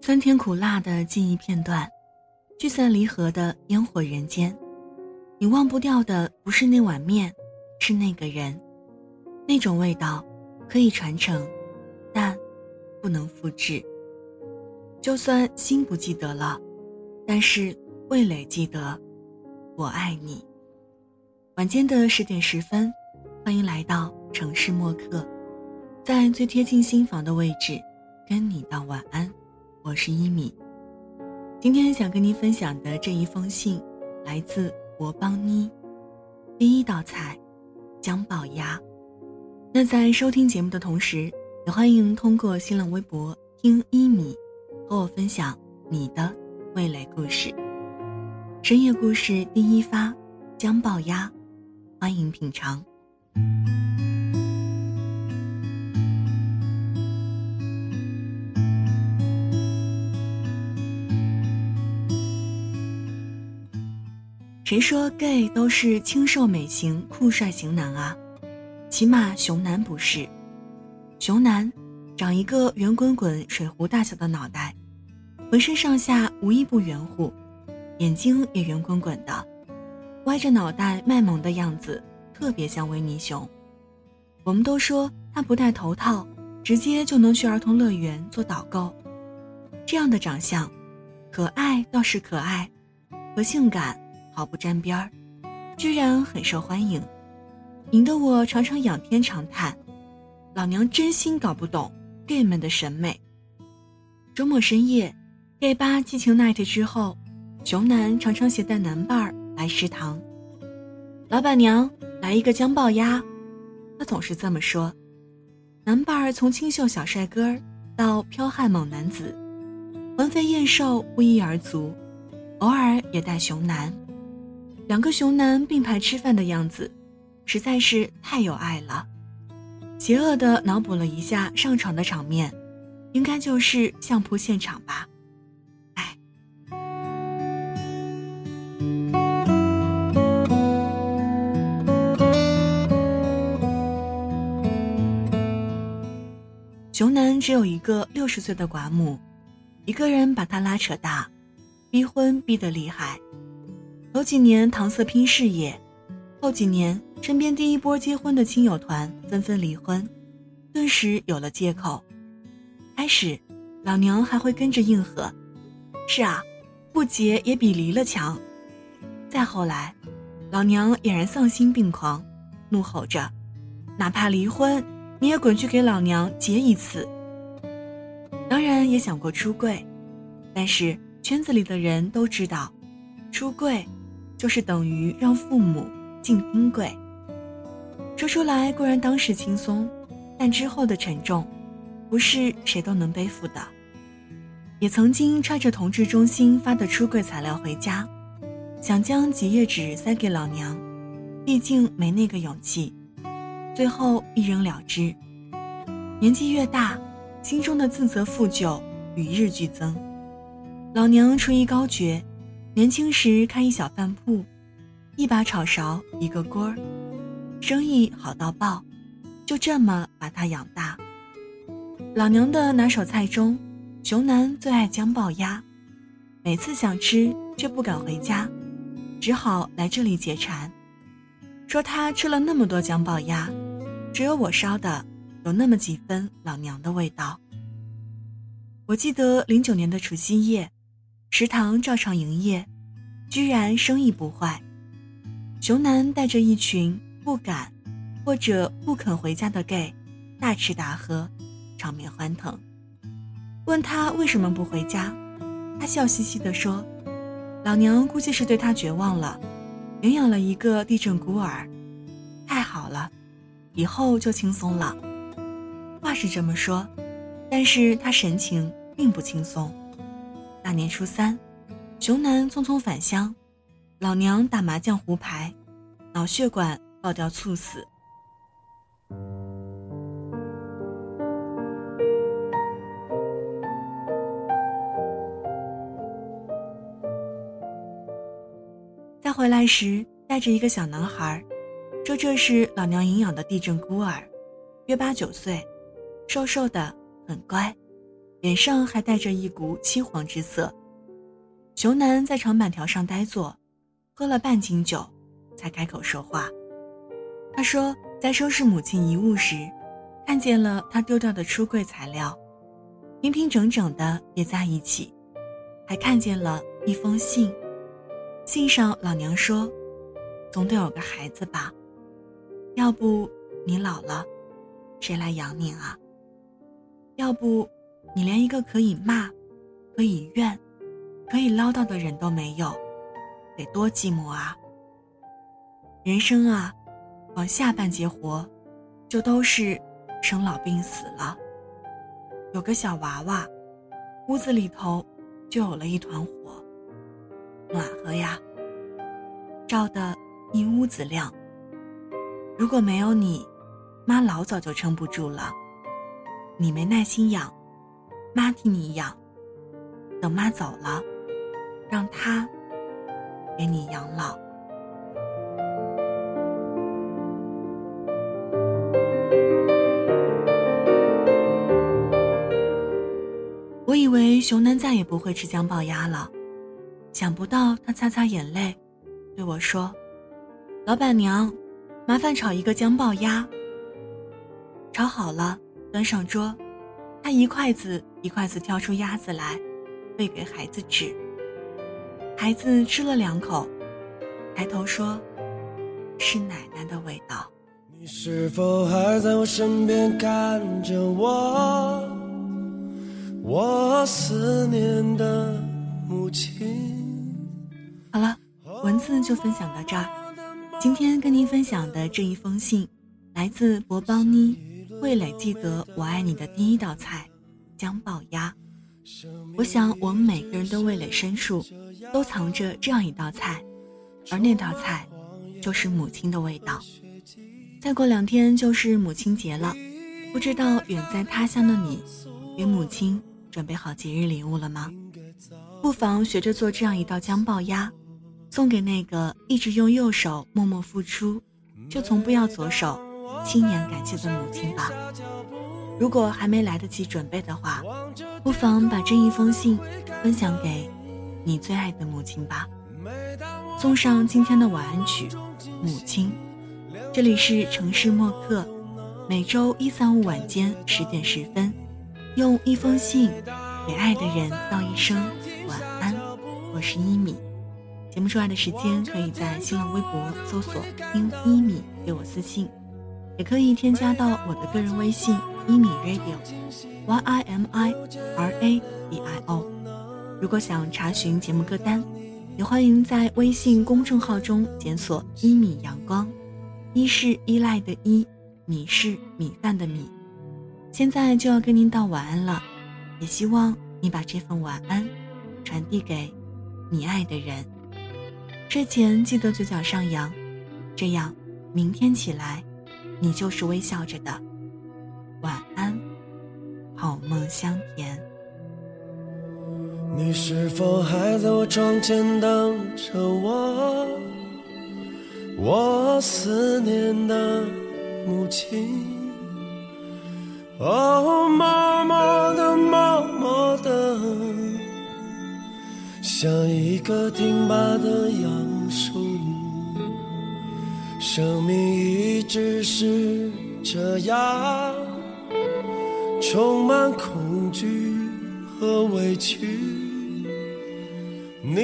酸甜苦辣的记忆片段，聚散离合的烟火人间。你忘不掉的不是那碗面，是那个人。那种味道可以传承，但不能复制。就算心不记得了，但是味蕾记得。我爱你。晚间的十点十分，欢迎来到城市默客，在最贴近心房的位置，跟你道晚安。我是一米。今天想跟您分享的这一封信，来自博邦妮。第一道菜，姜爆鸭。那在收听节目的同时，也欢迎通过新浪微博听一米，和我分享你的味蕾故事。深夜故事第一发，姜爆鸭，欢迎品尝。谁说 gay 都是清瘦美型、酷帅型男啊？起码熊男不是。熊男长一个圆滚滚、水壶大小的脑袋，浑身上下无一不圆乎。眼睛也圆滚滚的，歪着脑袋卖萌的样子，特别像维尼熊。我们都说他不戴头套，直接就能去儿童乐园做导购。这样的长相，可爱倒是可爱，和性感毫不沾边儿，居然很受欢迎，引得我常常仰天长叹：老娘真心搞不懂 gay 们的审美。周末深夜，gay 吧激情 night 之后。熊男常常携带男伴儿来食堂。老板娘，来一个姜爆鸭。他总是这么说。男伴儿从清秀小帅哥到剽悍猛男子，环肥燕瘦不一而足，偶尔也带熊男。两个熊男并排吃饭的样子，实在是太有爱了。邪恶的脑补了一下上床的场面，应该就是相扑现场吧。熊男只有一个六十岁的寡母，一个人把他拉扯大，逼婚逼得厉害。头几年搪塞拼事业，后几年身边第一波结婚的亲友团纷纷离婚，顿时有了借口。开始，老娘还会跟着应和，是啊，不结也比离了强。再后来，老娘俨然丧心病狂，怒吼着，哪怕离婚。你也滚去给老娘结一次。当然也想过出柜，但是圈子里的人都知道，出柜就是等于让父母进冰柜。说出来固然当时轻松，但之后的沉重，不是谁都能背负的。也曾经揣着同志中心发的出柜材料回家，想将几页纸塞给老娘，毕竟没那个勇气。最后一扔了之。年纪越大，心中的自责负疚与日俱增。老娘厨艺高绝，年轻时开一小饭铺，一把炒勺一个锅儿，生意好到爆，就这么把他养大。老娘的拿手菜中，熊男最爱姜爆鸭，每次想吃却不敢回家，只好来这里解馋。说他吃了那么多姜爆鸭。只有我烧的，有那么几分老娘的味道。我记得零九年的除夕夜，食堂照常营业，居然生意不坏。熊男带着一群不敢或者不肯回家的 gay，大吃大喝，场面欢腾。问他为什么不回家，他笑嘻嘻地说：“老娘估计是对他绝望了，领养了一个地震孤儿，太好了。”以后就轻松了，话是这么说，但是他神情并不轻松。大年初三，熊男匆匆返乡，老娘打麻将胡牌，脑血管爆掉猝死。再回来时，带着一个小男孩。说这是老娘营养的地震孤儿，约八九岁，瘦瘦的，很乖，脸上还带着一股漆黄之色。熊男在长板条上呆坐，喝了半斤酒，才开口说话。他说，在收拾母亲遗物时，看见了他丢掉的出柜材料，平平整整的叠在一起，还看见了一封信。信上老娘说：“总得有个孩子吧？要不你老了，谁来养你啊？要不你连一个可以骂、可以怨、可以唠叨的人都没有，得多寂寞啊！人生啊，往下半截活，就都是生老病死了。有个小娃娃，屋子里头就有了一团火。”暖和呀，照得一屋子亮。如果没有你，妈老早就撑不住了。你没耐心养，妈替你养。等妈走了，让她给你养老。我以为熊男再也不会吃姜爆鸭了。想不到他擦擦眼泪，对我说：“老板娘，麻烦炒一个姜爆鸭。”炒好了，端上桌，他一筷子一筷子挑出鸭子来，喂给孩子吃。孩子吃了两口，抬头说：“是奶奶的味道。”你是否还在我身边看着我？我思念的母亲。好了，文字就分享到这儿。今天跟您分享的这一封信，来自博邦妮，味蕾记得我爱你的第一道菜——姜爆鸭。我想我们每个人的味蕾深处，都藏着这样一道菜，而那道菜，就是母亲的味道。再过两天就是母亲节了，不知道远在他乡的你，给母亲准备好节日礼物了吗？不妨学着做这样一道姜爆鸭。送给那个一直用右手默默付出，就从不要左手亲眼感谢的母亲吧。如果还没来得及准备的话，不妨把这一封信分享给你最爱的母亲吧。送上今天的晚安曲《母亲》。这里是城市默客，每周一、三、五晚间十点十分，用一封信给爱的人道一声晚安。我是一米。节目出来的时间，可以在新浪微博搜索“听一米”给我私信，也可以添加到我的个人微信“一米 radio”，y i m i r a d i o。如果想查询节目歌单，也欢迎在微信公众号中检索“一米阳光”，一是依赖的依，米是米饭的米。现在就要跟您道晚安了，也希望你把这份晚安传递给你爱的人。睡前记得嘴角上扬，这样明天起来，你就是微笑着的。晚安，好梦香甜。你是否还在我窗前等着我？我思念的母亲。哦，默默的，默默的。像一棵挺拔的杨，生命一直是这样，充满恐惧和委屈。你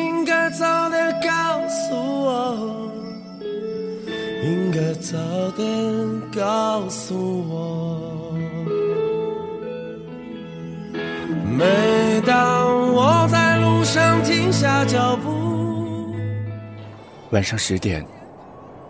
应该早点告诉我，应该早点告诉我。每当我在路上。停下脚步。晚上十点，